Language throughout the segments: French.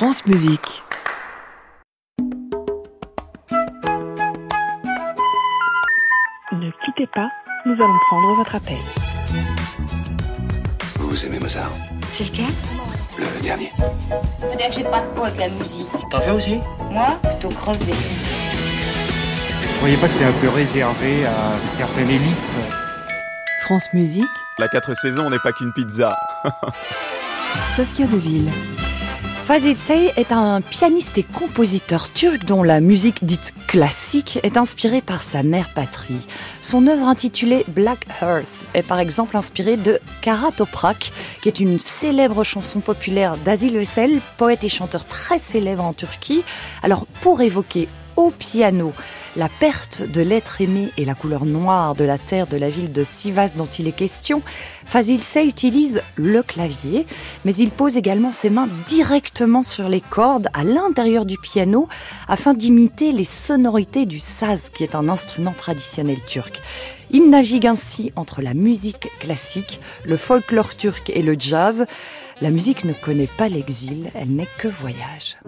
France Musique. Ne quittez pas, nous allons prendre votre appel. Vous aimez Mozart C'est lequel? Le dernier. Faut dire que j'ai pas de peau avec la musique. T'en fais aussi? Moi, plutôt crevé. Vous croyez pas que c'est un peu réservé à une certaine élite France Musique, La 4 saisons n'est pas qu'une pizza. Saskia Deville. Fazil Say est un pianiste et compositeur turc dont la musique dite classique est inspirée par sa mère patrie. Son œuvre intitulée Black Earth est par exemple inspirée de Kara Toprak, qui est une célèbre chanson populaire d'Azil Veysel, poète et chanteur très célèbre en Turquie. Alors pour évoquer au piano la perte de l'être aimé et la couleur noire de la terre de la ville de Sivas dont il est question, Fazil Say utilise le clavier, mais il pose également ses mains directement sur les cordes à l'intérieur du piano afin d'imiter les sonorités du saz, qui est un instrument traditionnel turc. Il navigue ainsi entre la musique classique, le folklore turc et le jazz. La musique ne connaît pas l'exil, elle n'est que voyage.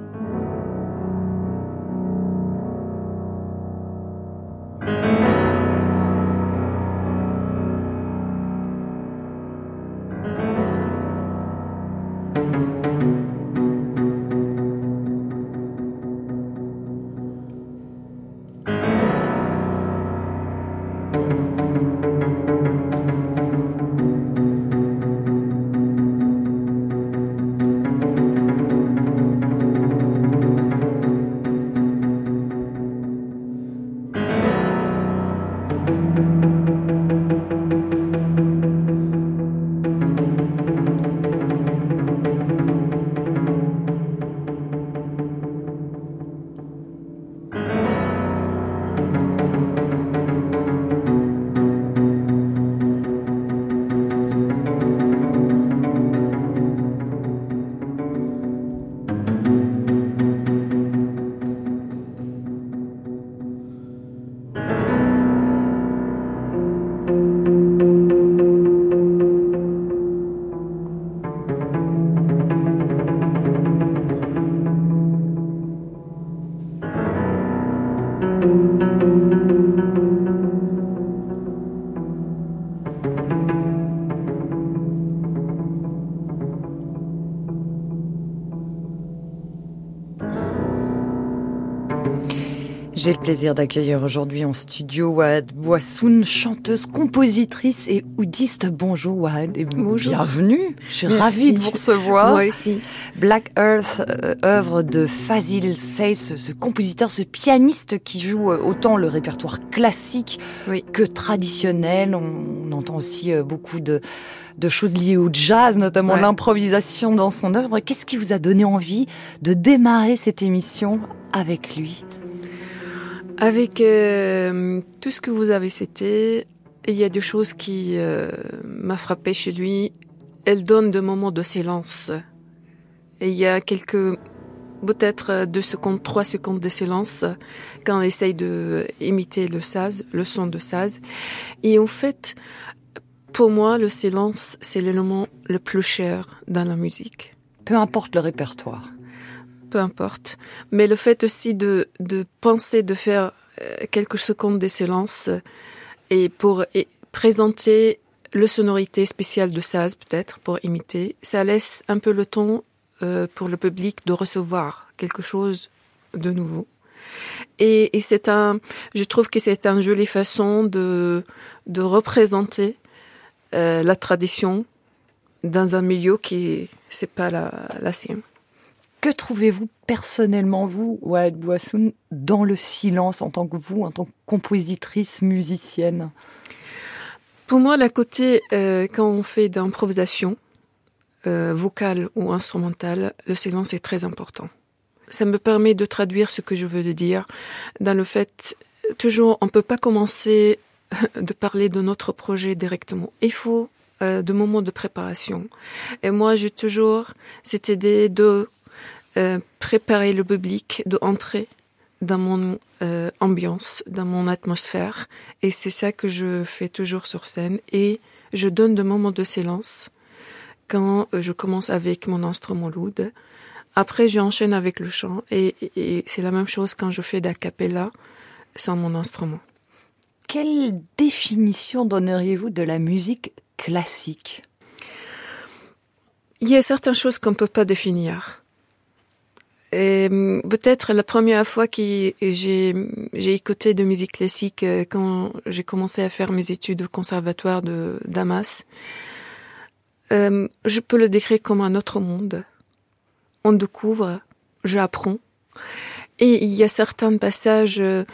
J'ai le plaisir d'accueillir aujourd'hui en studio Wad Boissoun, chanteuse, compositrice et oudiste. Bonjour Wad et Bonjour. bienvenue. Je suis Merci. ravie de vous recevoir. Moi aussi. Black Earth, euh, œuvre de Fazil Say, ce, ce compositeur, ce pianiste qui joue euh, autant le répertoire classique Oui. que traditionnel. On, on entend aussi euh, beaucoup de, de choses liées au jazz, notamment Ouais. l'improvisation dans son œuvre. Qu'est-ce qui vous a donné envie de démarrer cette émission avec lui? Avec euh, tout ce que vous avez cité, il y a des choses qui euh, m'a frappé chez lui. Elle donne des moments de silence. Et il y a quelques, peut-être deux secondes, trois secondes de silence quand on essaye de imiter le saz, le son de saz. Et en fait, pour moi, le silence, c'est l'élément le plus cher dans la musique. Peu importe le répertoire. Peu importe. Mais le fait aussi de, penser, de faire euh, quelques secondes de silence euh, et pour présenter le sonorité spéciale de Saz, peut-être, pour imiter, ça laisse un peu le temps euh, pour le public de recevoir quelque chose de nouveau. Et, c'est un, je trouve que c'est une jolie façon de, représenter la tradition dans un milieu qui c'est pas la sienne. Que trouvez-vous personnellement, vous, Wad Boissoun, dans le silence en tant que vous, en tant que compositrice, musicienne? Pour moi, la côté, euh, quand on fait d'improvisation, euh, vocale ou instrumentale, le silence est très important. Ça me permet de traduire ce que je veux dire dans le fait, toujours, on peut pas commencer de parler de notre projet directement. Il faut euh, de moments de préparation. Et moi, j'ai toujours cette idée de euh, préparer le public, de entrer dans mon euh, ambiance, dans mon atmosphère. Et c'est ça que je fais toujours sur scène. Et je donne des moments de silence quand euh, je commence avec mon instrument loud Après, j'enchaîne avec le chant et, et c'est la même chose quand je fais da cappella sans mon instrument. Quelle définition donneriez-vous de la musique classique? Il y a certaines choses qu'on ne peut pas définir. Hum, peut-être la première fois que j'ai, écouté de musique classique euh, quand j'ai commencé à faire mes études au conservatoire de Damas, euh, je peux le décrire comme un autre monde. On découvre, j'apprends. Et il y a certains passages, euh,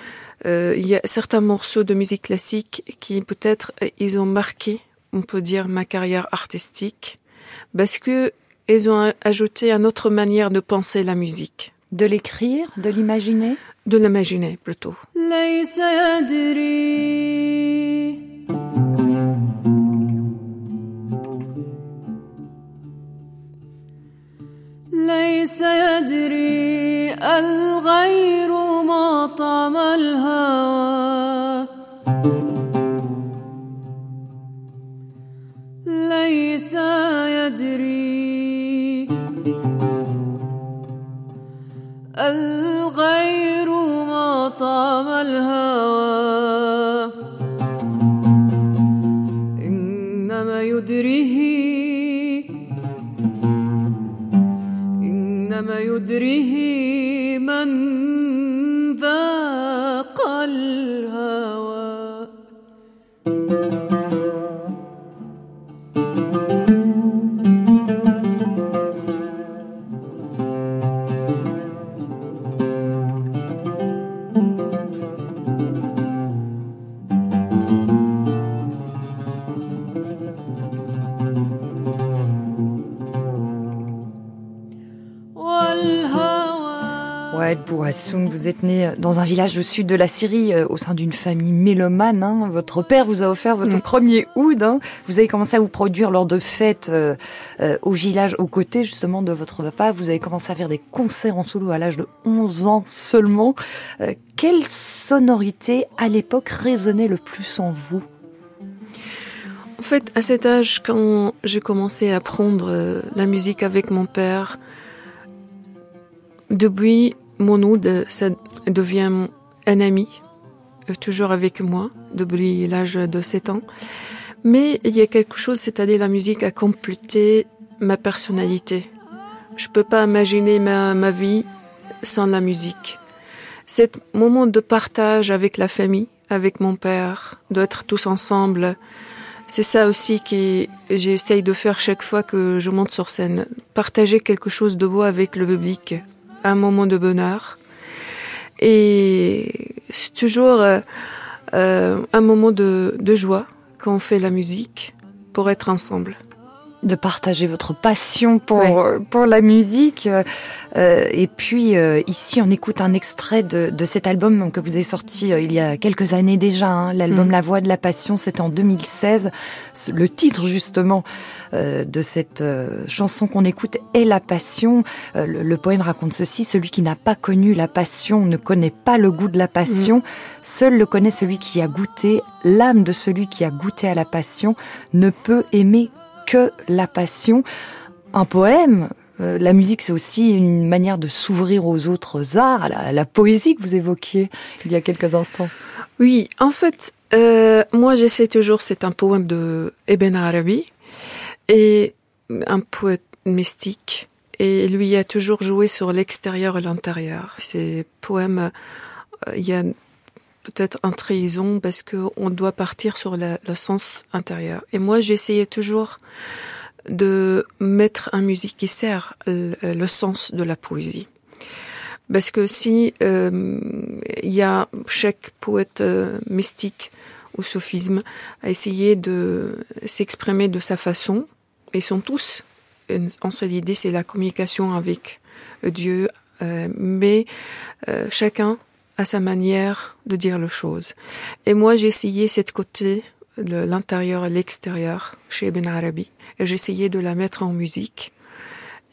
euh, il y a certains morceaux de musique classique qui peut-être ils ont marqué, on peut dire, ma carrière artistique, parce que ils ont ajouté une autre manière de penser la musique. De l'écrire, de l'imaginer De l'imaginer plutôt. ليس يدري الغير ما طعم الهوى ليس يدري الغير ما طعم الهوى. إنما يدريه إنما يدريه Wael Bourassoum, vous êtes né dans un village au sud de la Syrie, euh, au sein d'une famille mélomane. Hein. Votre père vous a offert votre Mm. premier oud. Hein. Vous avez commencé à vous produire lors de fêtes euh, euh, au village, aux côtés justement de votre papa. Vous avez commencé à faire des concerts en solo à l'âge de 11 ans seulement. Euh, quelle sonorité à l'époque résonnait le plus en vous? En fait, à cet âge, quand j'ai commencé à apprendre euh, la musique avec mon père, depuis mon oud, ça devient un ami, euh, toujours avec moi, depuis l'âge de 7 ans. Mais il y a quelque chose, c'est-à-dire la musique a complété ma personnalité. Je peux pas imaginer ma, ma vie sans la musique. Cet moment de partage avec la famille, avec mon père, d'être tous ensemble, c'est ça aussi que j'essaye de faire chaque fois que je monte sur scène. Partager quelque chose de beau avec le public, un moment de bonheur. Et c'est toujours euh, euh, un moment de, de joie quand on fait la musique pour être ensemble. De partager votre passion pour Ouais. euh, pour la musique. Euh, et puis euh, ici, on écoute un extrait de, de cet album que vous avez sorti euh, il y a quelques années déjà. hein, L'album Mm. La Voix de la Passion, c'est en 2016. Ce- Le titre justement de cette chanson qu'on écoute est La Passion. Le, le poème raconte ceci celui qui n'a pas connu la passion ne connaît pas le goût de la passion. Seul le connaît celui qui a goûté. L'âme de celui qui a goûté à la passion ne peut aimer que la passion. Un poème, euh, la musique, c'est aussi une manière de s'ouvrir aux autres arts, à la, poésie que vous évoquiez il y a quelques instants. Oui, en fait, euh, moi j'essaie toujours, c'est un poème de Ibn Arabi, et un poète mystique, et lui a toujours joué sur l'extérieur et l'intérieur. Ces poèmes, euh, il y a peut-être une trahison parce qu'on doit partir sur le sens intérieur. Et moi j'essayais toujours de mettre en musique qui sert le, sens de la poésie. Parce que si euh, il y a chaque poète euh, mystique ou sophisme a essayé de s'exprimer de sa façon, ils sont tous, en seule idée, c'est la communication avec Dieu, euh, mais chacun a sa manière de dire les choses. Et moi, j'ai essayé cette côté, l'intérieur et l'extérieur, chez Ibn Arabi, et j'ai essayé de la mettre en musique.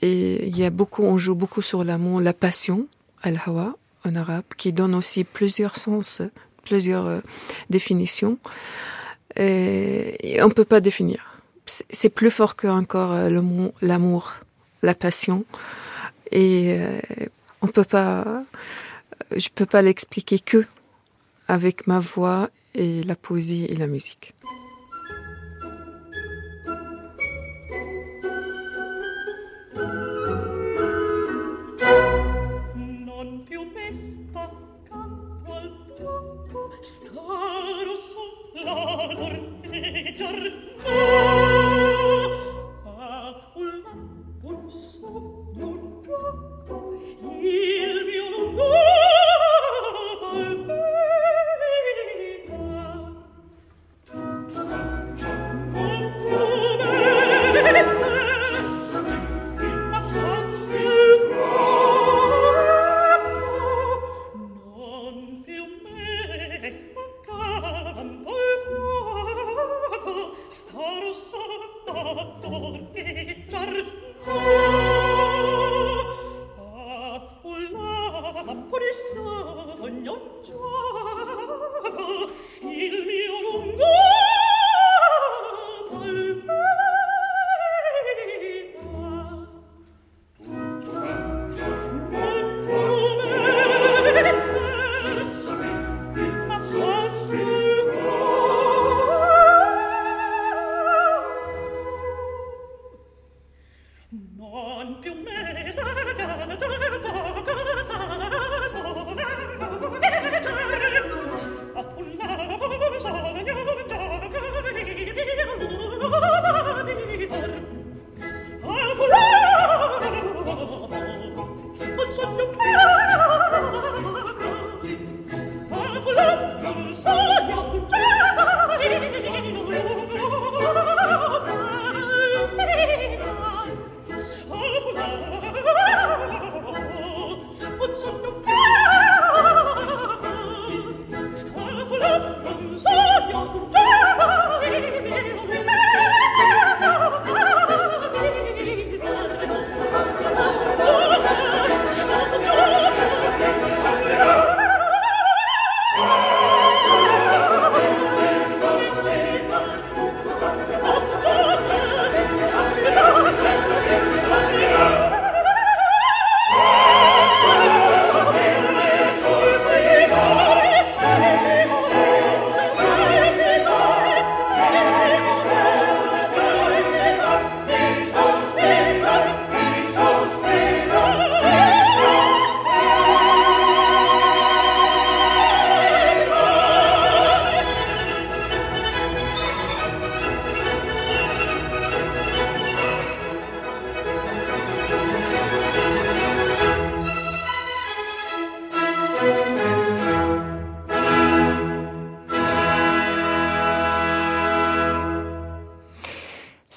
Et il y a beaucoup, on joue beaucoup sur l'amour, la passion, al-hawa en arabe, qui donne aussi plusieurs sens, plusieurs euh, définitions. Et, on peut pas définir. C'est plus fort que encore euh, l'amour, la passion. Et euh, on peut pas, je peux pas l'expliquer que avec ma voix et la poésie et la musique.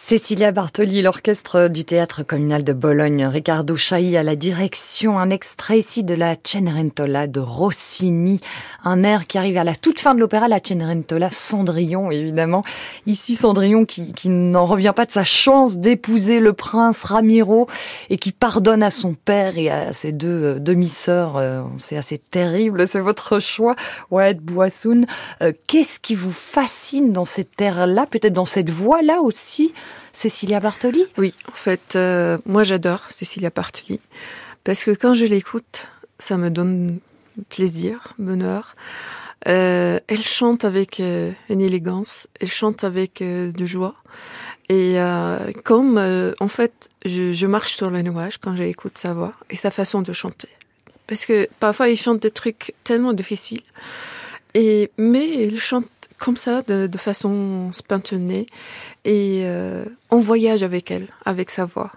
Cécilia Bartoli, l'orchestre du théâtre communal de Bologne, Riccardo Chailly à la direction, un extrait ici de la Cenerentola de Rossini, un air qui arrive à la toute fin de l'opéra, la Cenerentola, Cendrillon évidemment. Ici Cendrillon qui, qui n'en revient pas de sa chance d'épouser le prince Ramiro et qui pardonne à son père et à ses deux euh, demi-sœurs. Euh, c'est assez terrible, c'est votre choix, Wyatt Boissoun. Euh, qu'est-ce qui vous fascine dans cette air-là, peut-être dans cette voix-là aussi? Cécilia Bartoli? Oui, en fait, euh, moi j'adore Cécilia Bartoli parce que quand je l'écoute, ça me donne plaisir, bonheur. Euh, elle chante avec euh, une élégance, elle chante avec de joie. Et comme, en fait, je, je, marche sur le nuage quand j'écoute sa voix et sa façon de chanter. Parce que parfois, il chante des trucs tellement difficiles. Et, mais il chante comme ça, de, de façon spontanée, et euh, on voyage avec elle, avec sa voix.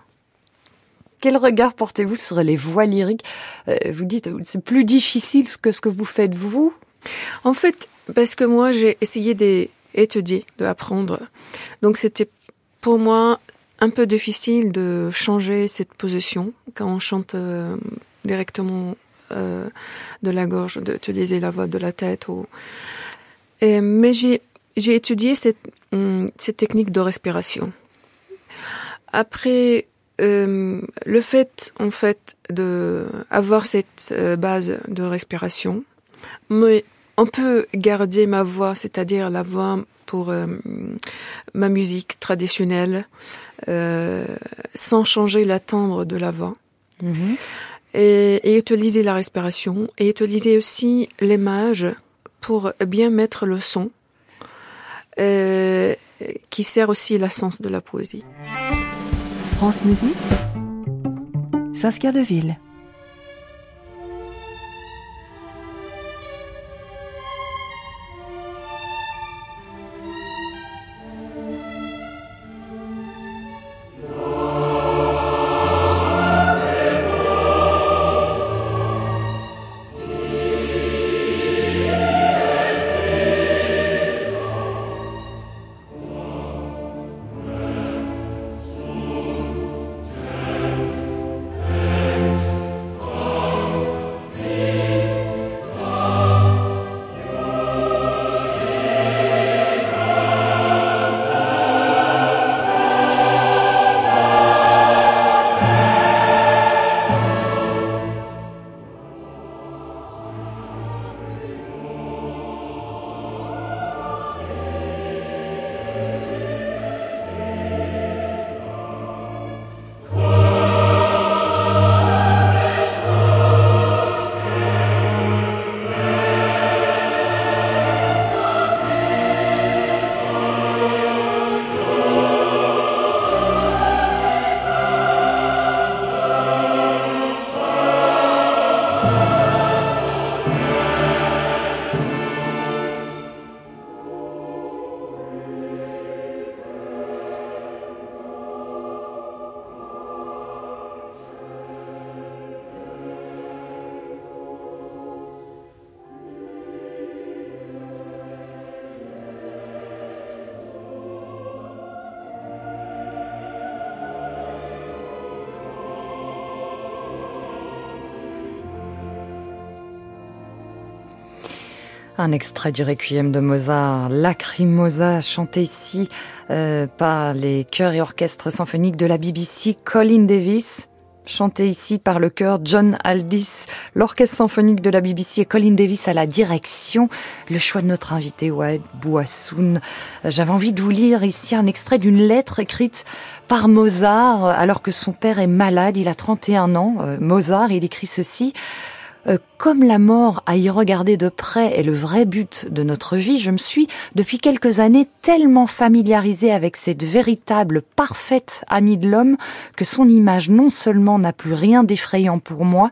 Quel regard portez-vous sur les voix lyriques? Euh, Vous dites c'est plus difficile que ce que vous faites vous? En fait, parce que moi j'ai essayé d'étudier, d'apprendre. Donc c'était pour moi un peu difficile de changer cette position quand on chante euh, directement euh, de la gorge, d'utiliser la voix de la tête ou mais j'ai, j'ai étudié cette, hum, cette technique de respiration. Après, euh, le fait, en fait, de avoir cette euh, base de respiration, mais on peut garder ma voix, c'est-à-dire la voix pour ma musique traditionnelle, sans changer la timbre de la voix. Mhm. Et, utiliser la respiration et utiliser aussi l'image pour bien mettre le son euh, qui sert aussi l'essence de la poésie. France Musique. Saskia Deville. Un extrait du Requiem de Mozart, Lacrimosa, chanté ici euh, par les chœurs et orchestres symphoniques de la BBC, Colin Davis, chanté ici par le chœur John Aldis, l'orchestre symphonique de la BBC et Colin Davis à la direction. Le choix de notre invité, Wade Bouassoun. J'avais envie de vous lire ici un extrait d'une lettre écrite par Mozart alors que son père est malade. Il a 31 ans. Euh, Mozart, il écrit ceci. Euh, comme la mort à y regarder de près est le vrai but de notre vie, je me suis depuis quelques années tellement familiarisée avec cette véritable parfaite amie de l'homme que son image non seulement n'a plus rien d'effrayant pour moi,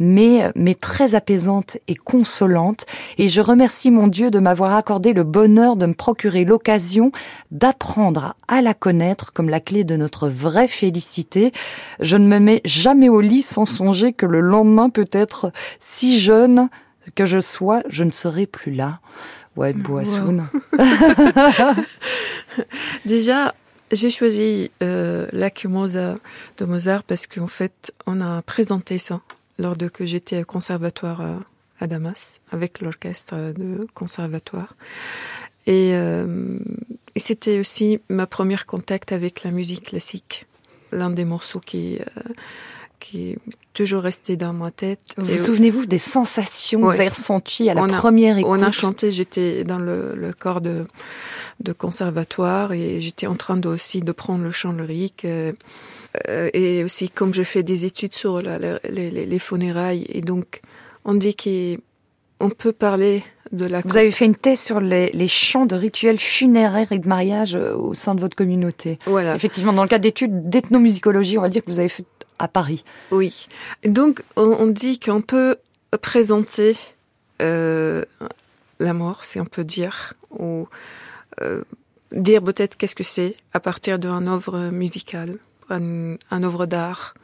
mais, mais très apaisante et consolante. Et je remercie mon Dieu de m'avoir accordé le bonheur de me procurer l'occasion d'apprendre à la connaître comme la clé de notre vraie félicité. Je ne me mets jamais au lit sans songer que le lendemain peut être si jeune que je sois, je ne serai plus là. Ouais, Boissoun. Déjà, j'ai choisi euh, Lacrimosa de Mozart parce qu'en fait, on a présenté ça lors de que j'étais au conservatoire à Damas avec l'orchestre de conservatoire. Et, euh, et c'était aussi ma première contact avec la musique classique, l'un des morceaux qui euh, qui est toujours resté dans ma tête. Vous vous souvenez-vous des sensations ouais. que vous avez ressenties à la on première écoute? On a chanté, j'étais dans le, le corps de, de conservatoire et j'étais en train de, aussi de prendre le chant lyrique. Euh, et aussi comme je fais des études sur la, les, les, les, funérailles et donc on dit qu'on peut parler de la vous avez fait une thèse sur les, les chants de rituels funéraires et de mariage au sein de votre communauté. Voilà. Effectivement dans le cadre d'études d'ethnomusicologie on va dire que vous avez fait à Paris. Oui. Donc on, on dit qu'on peut présenter euh, la mort si on peut dire ou euh, dire peut-être qu'est-ce que c'est à partir d'une œuvre musicale un, un œuvre d'art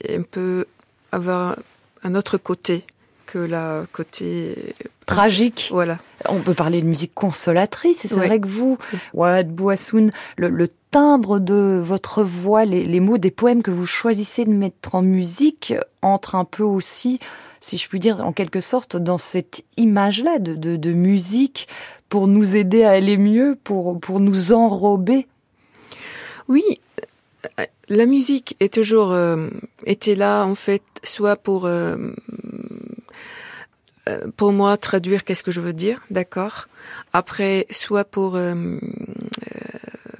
et on peut avoir un autre côté que la côté tragique. Voilà. On peut parler de musique consolatrice. Et c'est vrai que vous, Wad Bouassoun, le, le, timbre de votre voix, les, les, mots des poèmes que vous choisissez de mettre en musique entrent un peu aussi, si je puis dire, en quelque sorte, dans cette image-là de, de, de musique pour nous aider à aller mieux, pour, pour nous enrober. Oui, la musique est toujours euh, été là en fait soit pour euh, pour moi traduire qu'est-ce que je veux dire d'accord? Après soit pour euh,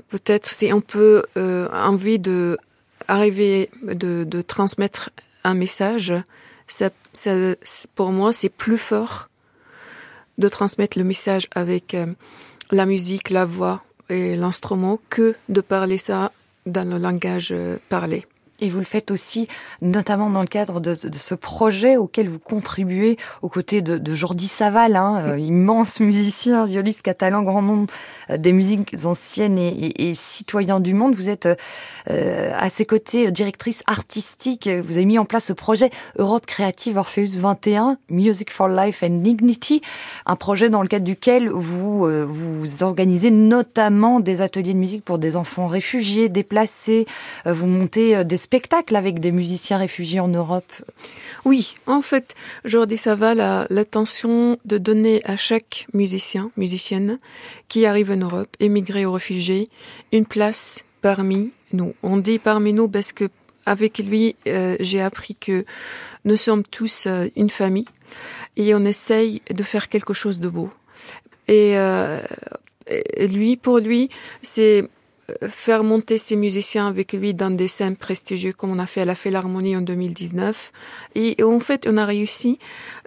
peut-être si on peut euh, envie de de, de transmettre un message, ça, ça- pour moi, c'est plus fort de transmettre le message avec euh, la musique, la voix et l'instrument que de parler ça dans le langage euh, parlé. Et vous le faites aussi, notamment dans le cadre de, de ce projet auquel vous contribuez aux côtés de, de Jordi Saval, hein, euh, immense musicien, violiste catalan, grand nom euh, des musiques anciennes et, et- et citoyen du monde. Vous êtes euh, à ses côtés directrice artistique. Vous avez mis en place ce projet Europe Créative Orpheus 21, Music for Life and Dignity, un projet dans le cadre duquel vous euh, vous organisez notamment des ateliers de musique pour des enfants réfugiés, déplacés. Euh, Vous montez des spectacles avec des musiciens réfugiés en Europe. Oui, en fait, Jordi Saval a l'intention de donner à chaque musicien, musicienne qui arrive en Europe, émigré ou réfugié, une place parmi nous. On dit parmi nous parce que avec lui, euh, j'ai appris que nous sommes tous euh, une famille et on essaye de faire quelque chose de beau. Et, euh, lui, pour lui, c'est faire monter ces musiciens avec lui dans des scènes prestigieuses comme on a fait à la Philharmonie en 2019. Et, et en fait, on a réussi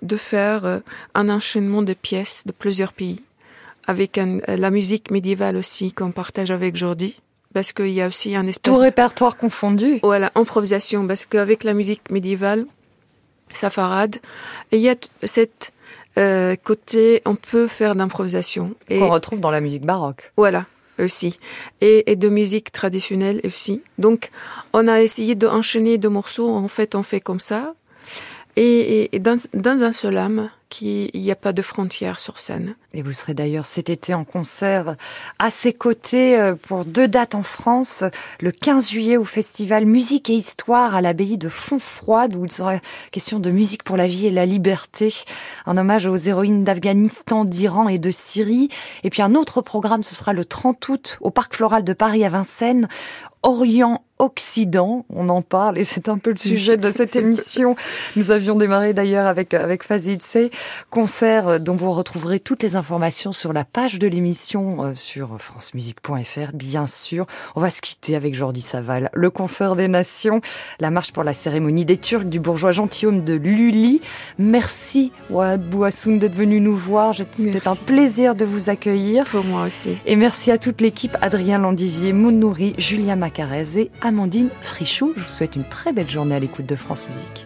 de faire euh, un enchaînement de pièces de plusieurs pays avec un- la musique médiévale aussi qu'on partage avec Jordi parce qu'il y a aussi un Tout espace répertoire confondu. voilà, improvisation, parce qu'avec la musique médiévale, safarade, il y a cette euh, côté, on peut faire d'improvisation. Qu'on retrouve dans la musique baroque. voilà, aussi. Et, et de musique traditionnelle aussi. Donc, on a essayé d'enchaîner deux morceaux. En fait, on fait comme ça. Et, et- et dans, dans un seul âme, qui- il n'y a pas de frontières sur scène. Et vous serez d'ailleurs cet été en concert à ses côtés euh, pour deux dates en France. Le 15 juillet au festival Musique et Histoire à l'abbaye de Fontfroide où il sera question de musique pour la vie et la liberté. Un hommage aux héroïnes d'Afghanistan, d'Iran et de Syrie. Et puis un autre programme, ce sera le 30 août au Parc Floral de Paris à Vincennes. Orient Occident, on en parle et c'est un peu le sujet de cette émission. Nous avions démarré d'ailleurs avec avec Fazil concert euh, dont vous retrouverez toutes les informations sur la page de l'émission euh, sur francemusique.fr bien sûr. On va se quitter avec Jordi Saval, le concert des nations, la marche pour la cérémonie des Turcs du bourgeois gentilhomme de Lully. Merci Ouad Bouassoun d'être venu nous voir. C'était un plaisir de vous accueillir. Pour moi aussi. Et merci à toute l'équipe, Adrien Landivier, Mounouri, Julien Macarez et Amandine Frichou. Je vous souhaite une très belle journée à l'écoute de France Musique.